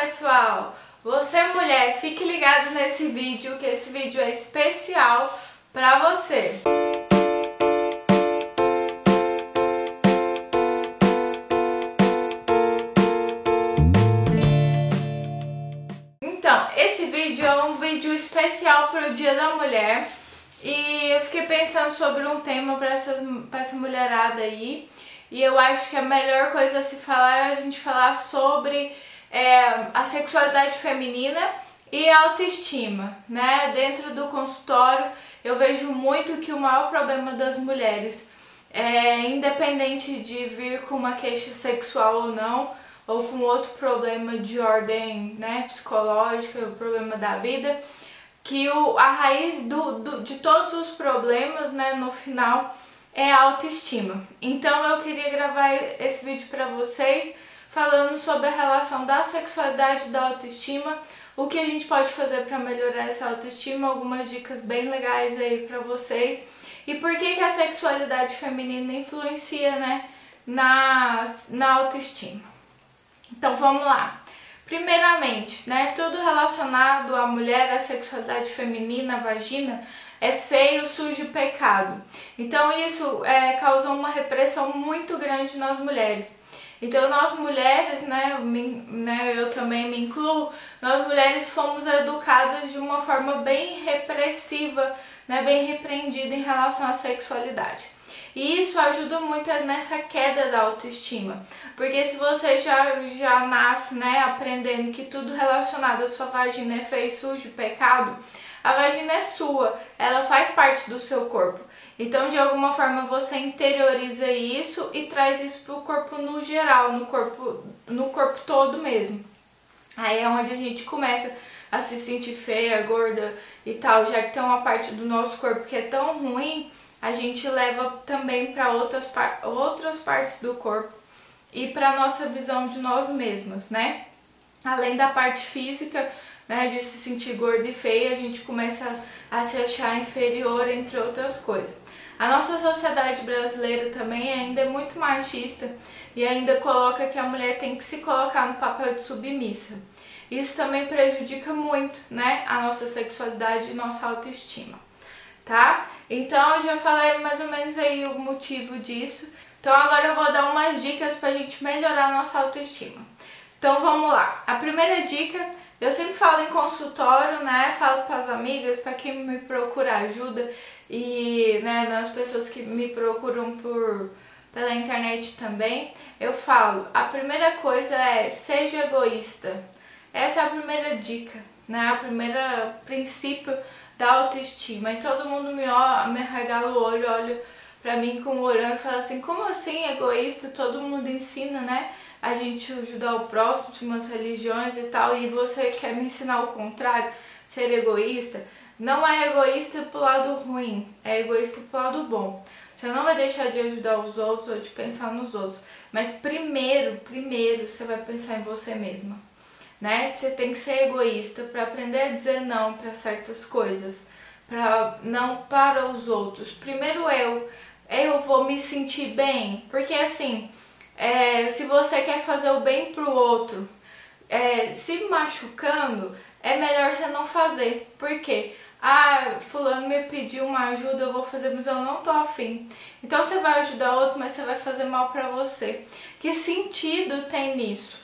pessoal! Você mulher, fique ligado nesse vídeo, que esse vídeo é especial pra você. Então, esse vídeo é um vídeo especial para o Dia da Mulher e eu fiquei pensando sobre um tema para essa mulherada aí e eu acho que a melhor coisa a se falar é a gente falar sobre é, a sexualidade feminina e a autoestima, né? Dentro do consultório eu vejo muito que o maior problema das mulheres é independente de vir com uma queixa sexual ou não, ou com outro problema de ordem né, psicológica, o problema da vida, que o, a raiz do, do, de todos os problemas, né, no final, é a autoestima. Então eu queria gravar esse vídeo para vocês falando sobre a relação da sexualidade e da autoestima, o que a gente pode fazer para melhorar essa autoestima, algumas dicas bem legais aí para vocês e por que, que a sexualidade feminina influencia né, na, na autoestima. Então vamos lá. Primeiramente, né, tudo relacionado à mulher, à sexualidade feminina, à vagina, é feio, sujo pecado. Então isso é, causou uma repressão muito grande nas mulheres. Então nós mulheres, né, né, eu também me incluo, nós mulheres fomos educadas de uma forma bem repressiva, né, bem repreendida em relação à sexualidade. E isso ajuda muito nessa queda da autoestima. Porque se você já, já nasce né, aprendendo que tudo relacionado à sua vagina é feio, sujo, pecado, a vagina é sua, ela faz parte do seu corpo. Então, de alguma forma, você interioriza isso e traz isso para o corpo no geral, no corpo, no corpo todo mesmo. Aí é onde a gente começa a se sentir feia, gorda e tal, já que tem uma parte do nosso corpo que é tão ruim, a gente leva também para outras, outras partes do corpo e para nossa visão de nós mesmas, né? Além da parte física, né, de se sentir gorda e feia, a gente começa a se achar inferior, entre outras coisas. A nossa sociedade brasileira também ainda é muito machista e ainda coloca que a mulher tem que se colocar no papel de submissa. Isso também prejudica muito, né, a nossa sexualidade e nossa autoestima, tá? Então eu já falei mais ou menos aí o motivo disso. Então agora eu vou dar umas dicas pra gente melhorar a nossa autoestima. Então vamos lá. A primeira dica eu sempre falo em consultório, né? Falo para as amigas, para quem me procura ajuda e né, nas pessoas que me procuram por pela internet também, eu falo, a primeira coisa é seja egoísta. Essa é a primeira dica, né? A primeira princípio da autoestima. E todo mundo me, ó, me regala o olho, olha pra mim com o olhão e fala assim, como assim egoísta? Todo mundo ensina, né? A gente ajudar o próximo, de umas religiões e tal, e você quer me ensinar o contrário, ser egoísta, não é egoísta pro lado ruim, é egoísta pro lado bom. Você não vai deixar de ajudar os outros ou de pensar nos outros, mas primeiro, primeiro você vai pensar em você mesma. Né? Você tem que ser egoísta para aprender a dizer não para certas coisas, para não para os outros. Primeiro eu, eu vou me sentir bem, porque assim, é, se você quer fazer o bem pro outro, é, se machucando, é melhor você não fazer. Por quê? Ah, fulano me pediu uma ajuda, eu vou fazer, mas eu não tô afim. Então você vai ajudar outro, mas você vai fazer mal pra você. Que sentido tem nisso?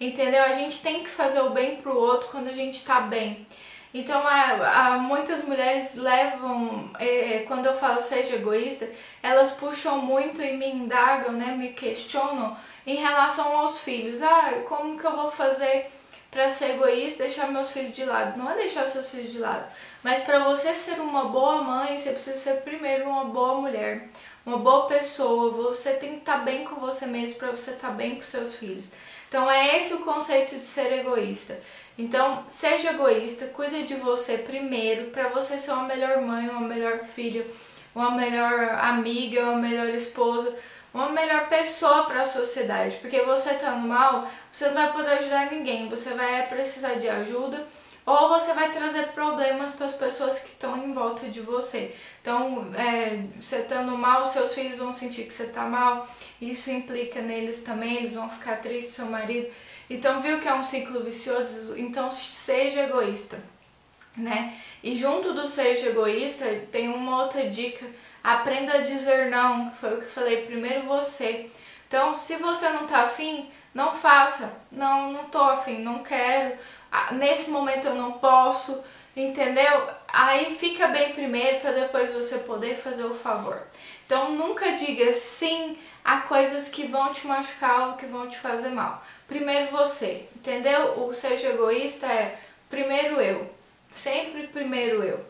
Entendeu? A gente tem que fazer o bem pro outro quando a gente tá bem. Então, há, há muitas mulheres levam, é, quando eu falo seja egoísta, elas puxam muito e me indagam, né, me questionam em relação aos filhos. Ah, como que eu vou fazer para ser egoísta, deixar meus filhos de lado? Não é deixar seus filhos de lado, mas para você ser uma boa mãe, você precisa ser primeiro uma boa mulher, uma boa pessoa. Você tem que estar tá bem com você mesmo para você estar tá bem com seus filhos. Então, é esse o conceito de ser egoísta. Então, seja egoísta, cuide de você primeiro para você ser uma melhor mãe, uma melhor filha, uma melhor amiga, uma melhor esposa, uma melhor pessoa para a sociedade. Porque você estando mal, você não vai poder ajudar ninguém, você vai precisar de ajuda ou você vai trazer problemas para as pessoas que estão em volta de você. Então, é, você estando mal, seus filhos vão sentir que você está mal, isso implica neles também, eles vão ficar tristes, seu marido. Então viu que é um ciclo vicioso, então seja egoísta, né? E junto do seja egoísta tem uma outra dica, aprenda a dizer não, foi o que eu falei, primeiro você. Então, se você não tá afim, não faça. Não, não tô afim, não quero. Ah, nesse momento eu não posso, entendeu? Aí fica bem primeiro para depois você poder fazer o favor. Então nunca diga sim a coisas que vão te machucar ou que vão te fazer mal. Primeiro você, entendeu? O seja egoísta é primeiro eu. Sempre primeiro eu.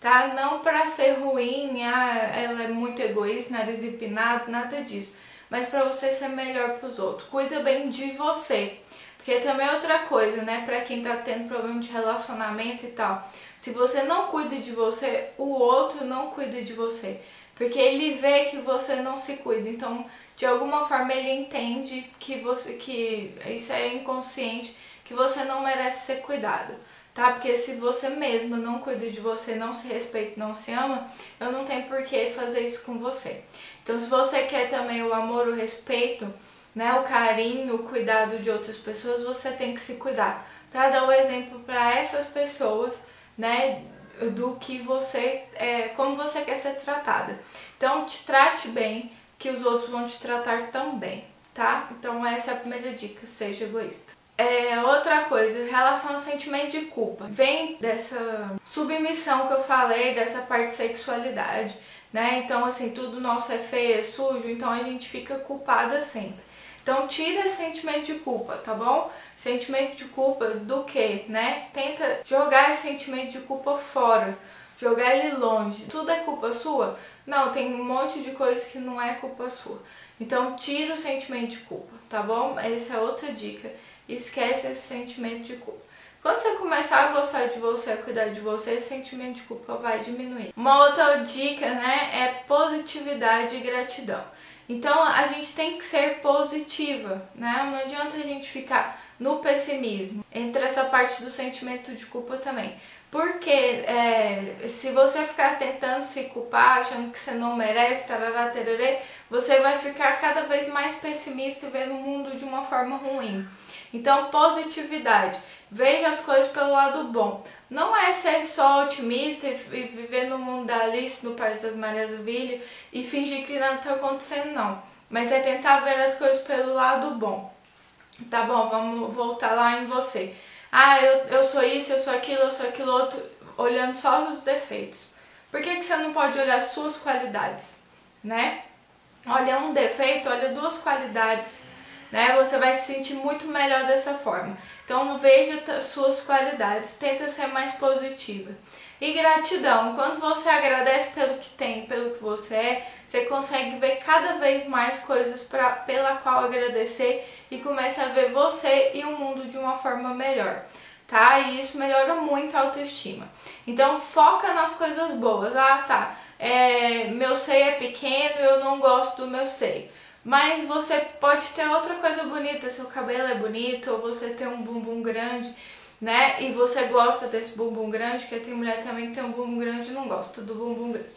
Tá? Não para ser ruim, ah, ela é muito egoísta, nariz empinado, nada disso. Mas para você ser melhor para os outros. Cuida bem de você. Porque também é outra coisa, né? Pra quem tá tendo problema de relacionamento e tal. Se você não cuida de você, o outro não cuida de você. Porque ele vê que você não se cuida. Então, de alguma forma ele entende que você que isso é inconsciente, que você não merece ser cuidado. Tá? Porque se você mesmo não cuida de você, não se respeita, não se ama, eu não tenho por que fazer isso com você. Então, se você quer também o amor, o respeito, né, o carinho, o cuidado de outras pessoas, você tem que se cuidar. Para dar o exemplo para essas pessoas, né, do que você, é, como você quer ser tratada. Então, te trate bem, que os outros vão te tratar também, tá? Então, essa é a primeira dica, seja egoísta. É, outra coisa, em relação ao sentimento de culpa, vem dessa submissão que eu falei, dessa parte de sexualidade, né? Então, assim, tudo nosso é feio, é sujo, então a gente fica culpada sempre. Então tira esse sentimento de culpa, tá bom? Sentimento de culpa do que, né? Tenta jogar esse sentimento de culpa fora, jogar ele longe. Tudo é culpa sua? Não, tem um monte de coisa que não é culpa sua. Então tira o sentimento de culpa, tá bom? Essa é outra dica. Esquece esse sentimento de culpa. Quando você começar a gostar de você, a cuidar de você, esse sentimento de culpa vai diminuir. Uma outra dica, né, é positividade e gratidão. Então a gente tem que ser positiva, né? Não adianta a gente ficar no pessimismo. Entra essa parte do sentimento de culpa também. Porque é, se você ficar tentando se culpar, achando que você não merece, tarará, tererê, você vai ficar cada vez mais pessimista e vendo o mundo de uma forma ruim. Então, positividade. Veja as coisas pelo lado bom. Não é ser só otimista e viver no mundo da Alice, no País das Maravilhas e fingir que nada está acontecendo, não. Mas é tentar ver as coisas pelo lado bom. Tá bom, vamos voltar lá em você. Ah, eu, eu sou isso, eu sou aquilo, eu sou aquilo outro, olhando só os defeitos. Por que, que você não pode olhar as suas qualidades, né? Olha um defeito, olha duas qualidades né? Você vai se sentir muito melhor dessa forma. Então veja suas qualidades, tenta ser mais positiva. E gratidão, quando você agradece pelo que tem, pelo que você é, você consegue ver cada vez mais coisas pra, pela qual agradecer e começa a ver você e o mundo de uma forma melhor tá? E isso melhora muito a autoestima. Então foca nas coisas boas. Ah, tá. É, meu seio é pequeno, eu não gosto do meu seio. Mas você pode ter outra coisa bonita, seu cabelo é bonito, ou você tem um bumbum grande, né? E você gosta desse bumbum grande, porque tem mulher também que tem um bumbum grande e não gosta do bumbum grande.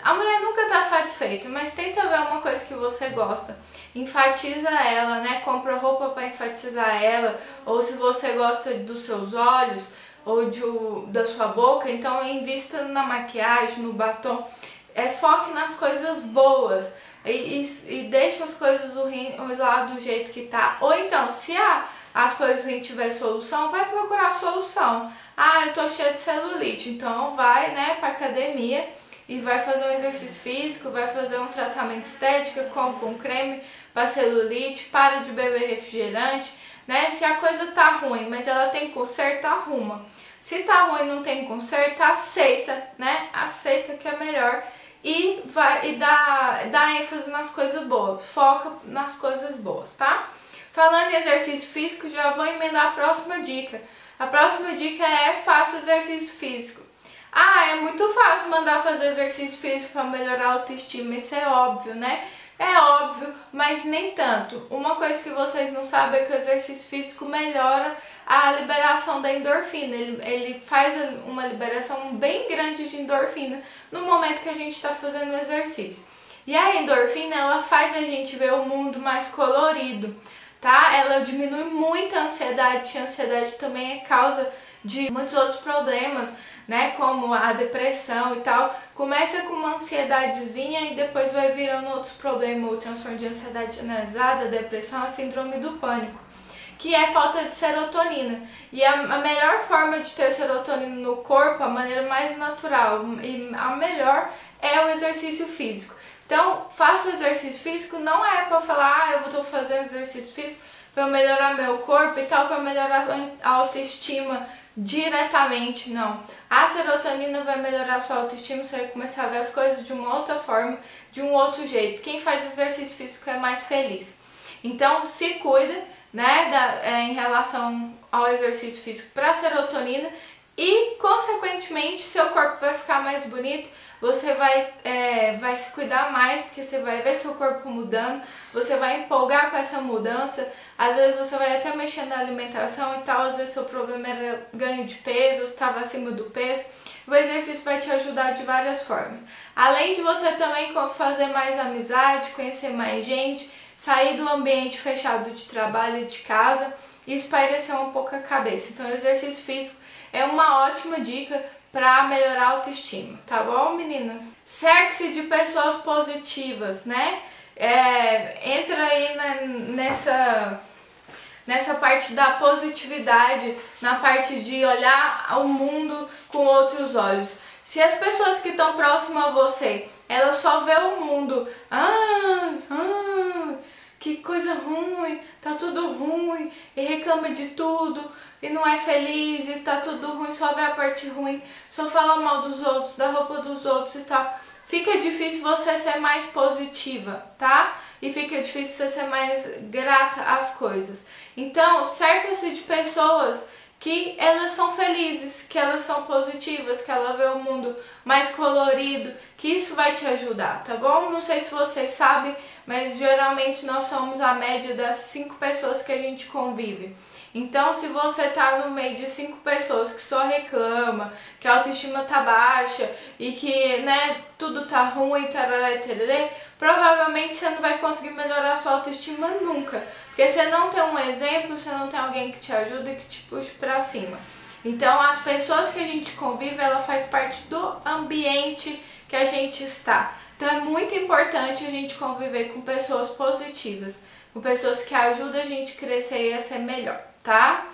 A mulher nunca tá satisfeita, mas tenta ver uma coisa que você gosta. Enfatiza ela, né? Compra roupa para enfatizar ela, ou se você gosta dos seus olhos ou de, da sua boca, então invista na maquiagem, no batom. É, foque nas coisas boas e, e, e deixa as coisas ruins lá do jeito que tá. Ou então, se a, as coisas ruins tiver solução, vai procurar solução. Ah, eu tô cheia de celulite, então vai, né, pra academia e vai fazer um exercício físico, vai fazer um tratamento estético, compra um creme para celulite, para de beber refrigerante, né? Se a coisa tá ruim, mas ela tem conserto, arruma. Se tá ruim e não tem conserto, aceita, né? Aceita que é melhor e vai e dá, dá ênfase nas coisas boas, foca nas coisas boas, tá? Falando em exercício físico, já vou emendar a próxima dica. A próxima dica é faça exercício físico. Ah, é muito fácil mandar fazer exercício físico para melhorar a autoestima, isso é óbvio, né? É óbvio, mas nem tanto. Uma coisa que vocês não sabem é que o exercício físico melhora a liberação da endorfina. Ele, ele faz uma liberação bem grande de endorfina no momento que a gente está fazendo o exercício. E a endorfina, ela faz a gente ver o mundo mais colorido, tá? Ela diminui muito a ansiedade, a ansiedade também é causa de muitos outros problemas, né, como a depressão e tal. Começa com uma ansiedadezinha e depois vai virando outros problemas, o transtorno de ansiedade generalizada, a depressão, a síndrome do pânico que é falta de serotonina. E a, melhor forma de ter serotonina no corpo, a maneira mais natural e a melhor é o exercício físico. Então, faço exercício físico não é para falar, ah, eu estou fazendo exercício físico para melhorar meu corpo e tal, para melhorar a autoestima diretamente, não. A serotonina vai melhorar sua autoestima, você vai começar a ver as coisas de uma outra forma, de um outro jeito. Quem faz exercício físico é mais feliz. Então, se cuida né, da, é, em relação ao exercício físico para serotonina e, consequentemente, seu corpo vai ficar mais bonito, você vai, é, vai se cuidar mais, porque você vai ver seu corpo mudando, você vai empolgar com essa mudança, às vezes você vai até mexer na alimentação e tal, às vezes seu problema era ganho de peso, estava acima do peso, o exercício vai te ajudar de várias formas. Além de você também fazer mais amizade, conhecer mais gente, sair do ambiente fechado de trabalho e de casa e espairecer um pouco a cabeça. Então, o exercício físico é uma ótima dica para melhorar a autoestima, tá bom, meninas? Cerque-se de pessoas positivas, né? É, entra aí na, nessa nessa parte da positividade, na parte de olhar o mundo com outros olhos. Se as pessoas que estão próximas a você, elas só vê o mundo, ah, ah, que coisa ruim, tá tudo ruim, e reclama de tudo, e não é feliz, e tá tudo ruim, só vê a parte ruim, só fala mal dos outros, da roupa dos outros e tal. Fica difícil você ser mais positiva, tá? E fica difícil você ser mais grata às coisas. Então, cerca-se de pessoas que elas são felizes, que elas são positivas, que ela vê o mundo mais colorido, que isso vai te ajudar, tá bom? Não sei se vocês sabem, mas geralmente nós somos a média das cinco pessoas que a gente convive. Então, se você tá no meio de cinco pessoas que só reclama, que a autoestima tá baixa e que, né, tudo tá ruim, tarará e tererê, provavelmente você não vai conseguir melhorar sua autoestima nunca. Porque você não tem um exemplo, você não tem alguém que te ajuda que te puxe pra cima. Então, as pessoas que a gente convive, ela faz parte do ambiente que a gente está. Então, é muito importante a gente conviver com pessoas positivas, com pessoas que ajudam a gente a crescer e a ser melhor tá?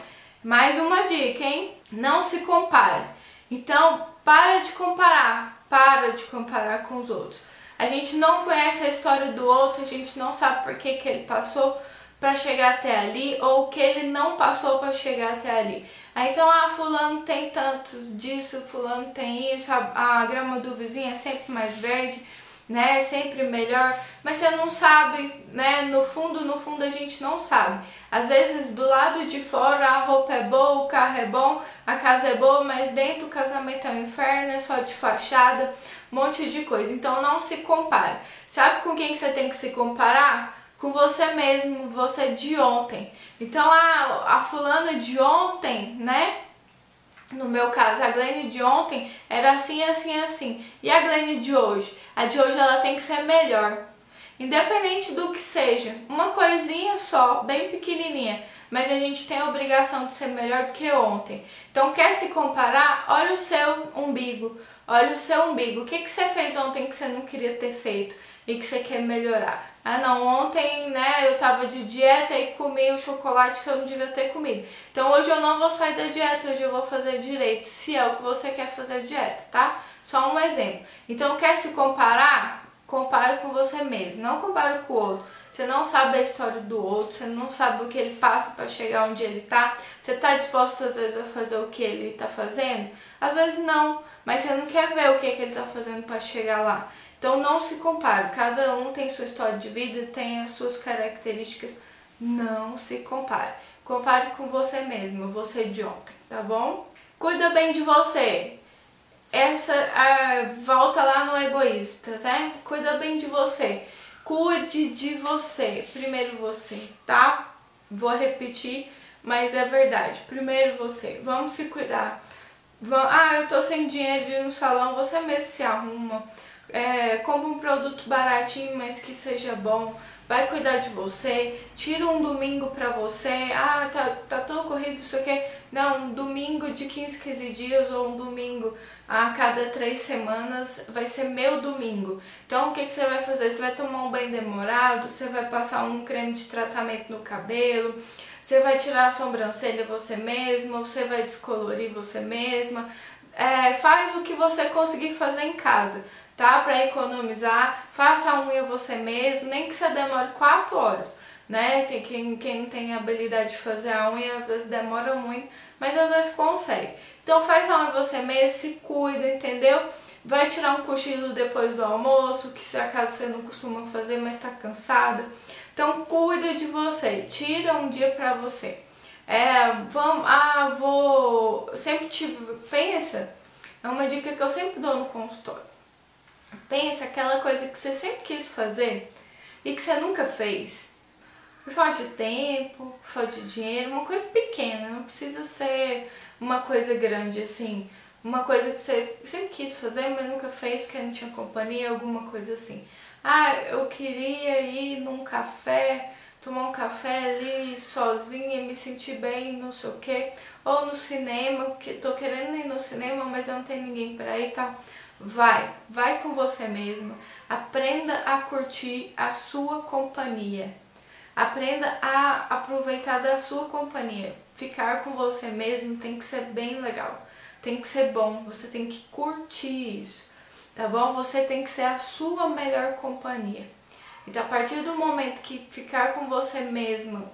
Mais uma dica, hein? Não se compare. Então, para de comparar, para de comparar com os outros. A gente não conhece a história do outro, a gente não sabe por que, que ele passou para chegar até ali ou que ele não passou para chegar até ali. Aí então, ah, fulano tem tanto disso, fulano tem isso, a, a grama do vizinho é sempre mais verde né? É sempre melhor, mas você não sabe, né? No fundo, no fundo a gente não sabe. Às vezes do lado de fora a roupa é boa, o carro é bom, a casa é boa, mas dentro o casamento é um inferno, é só de fachada, um monte de coisa. Então não se compare. Sabe com quem você tem que se comparar? Com você mesmo, você de ontem. Então a, a fulana de ontem, né? No meu caso, a Glenn de ontem era assim, assim, assim. E a Glenn de hoje? A de hoje ela tem que ser melhor. Independente do que seja, uma coisinha só, bem pequenininha, mas a gente tem a obrigação de ser melhor do que ontem. Então, quer se comparar? Olha o seu umbigo, olha o seu umbigo. O que, que você fez ontem que você não queria ter feito e que você quer melhorar? Ah, não, ontem, né, eu tava de dieta e comi o chocolate que eu não devia ter comido. Então hoje eu não vou sair da dieta, hoje eu vou fazer direito, se é o que você quer fazer dieta, tá? Só um exemplo. Então quer se comparar? Compare com você mesmo, não compare com o outro. Você não sabe a história do outro, você não sabe o que ele passa para chegar onde ele tá. Você tá disposto às vezes a fazer o que ele tá fazendo? Às vezes não, mas você não quer ver o que, que ele tá fazendo para chegar lá. Então não se compare, cada um tem sua história de vida, tem as suas características. Não se compare. Compare com você mesmo, você de ontem, tá bom? Cuida bem de você. Essa volta lá no egoísta, né? Cuida bem de você. Cuide de você. Primeiro você, tá? Vou repetir, mas é verdade. Primeiro você. Vamos se cuidar. Ah, eu tô sem dinheiro de ir no salão. Você mesmo se arruma é, compra um produto baratinho, mas que seja bom, vai cuidar de você, tira um domingo pra você, ah, tá, tá tão corrido isso aqui. Não, um domingo de 15, 15 dias ou um domingo a cada três semanas vai ser meu domingo. Então o que, que você vai fazer? Você vai tomar um banho demorado, você vai passar um creme de tratamento no cabelo, você vai tirar a sobrancelha você mesma, você vai descolorir você mesma. É, faz o que você conseguir fazer em casa tá? Para economizar, faça a unha você mesmo, nem que você demore 4 horas, né? Tem quem, quem não tem habilidade de fazer a unha, às vezes demora muito, mas às vezes consegue. Então faz a unha você mesmo, se cuida, entendeu? Vai tirar um cochilo depois do almoço, que se acaso você não costuma fazer, mas tá cansada. Então cuida de você, tira um dia pra você. É, vamos, ah, vou, sempre tive, pensa, é uma dica que eu sempre dou no consultório Pensa aquela coisa que você sempre quis fazer e que você nunca fez. Por falta de tempo, por falta de dinheiro, uma coisa pequena, não precisa ser uma coisa grande assim. Uma coisa que você sempre quis fazer, mas nunca fez porque não tinha companhia, alguma coisa assim. Ah, eu queria ir num café, tomar um café ali sozinha, me sentir bem, não sei o que. Ou no cinema, que tô querendo ir no cinema, mas eu não tenho ninguém pra ir e tal. Vai, vai com você mesma. Aprenda a curtir a sua companhia. Aprenda a aproveitar da sua companhia. Ficar com você mesmo tem que ser bem legal. Tem que ser bom, você tem que curtir isso. Tá bom? Você tem que ser a sua melhor companhia. Então, a partir do momento que ficar com você mesma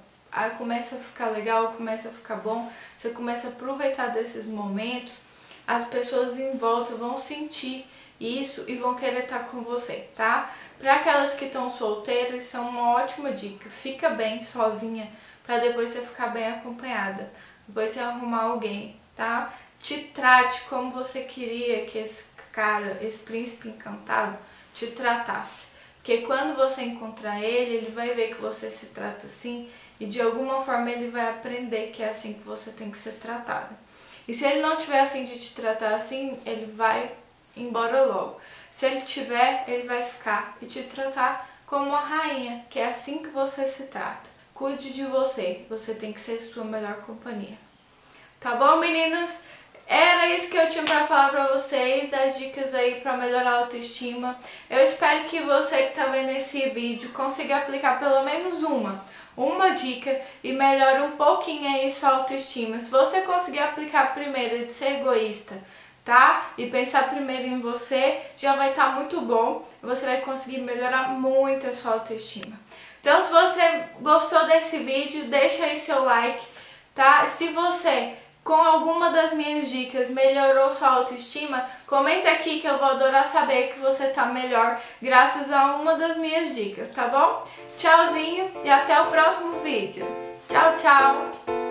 começa a ficar legal, começa a ficar bom, você começa a aproveitar desses momentos, as pessoas em volta vão sentir isso e vão querer estar com você, tá? Para aquelas que estão solteiras, isso é uma ótima dica. Fica bem sozinha para depois você ficar bem acompanhada. Depois você arrumar alguém, tá? Te trate como você queria que esse cara, esse príncipe encantado, te tratasse. Porque quando você encontrar ele, ele vai ver que você se trata assim e de alguma forma ele vai aprender que é assim que você tem que ser tratada. E se ele não tiver a fim de te tratar assim, ele vai embora logo. Se ele tiver, ele vai ficar e te tratar como uma rainha, que é assim que você se trata. Cuide de você, você tem que ser sua melhor companhia. Tá bom, meninas? Era isso que eu tinha para falar para vocês, das dicas aí para melhorar a autoestima. Eu espero que você que tá vendo esse vídeo consiga aplicar pelo menos uma uma dica e melhora um pouquinho aí sua autoestima. Se você conseguir aplicar a primeira de ser egoísta, tá? E pensar primeiro em você, já vai estar tá muito bom. Você vai conseguir melhorar muito a sua autoestima. Então, se você gostou desse vídeo, deixa aí seu like, tá? Se você com alguma das minhas dicas melhorou sua autoestima, comenta aqui que eu vou adorar saber que você tá melhor graças a uma das minhas dicas, tá bom? Tchauzinho e até o próximo vídeo. Tchau, tchau!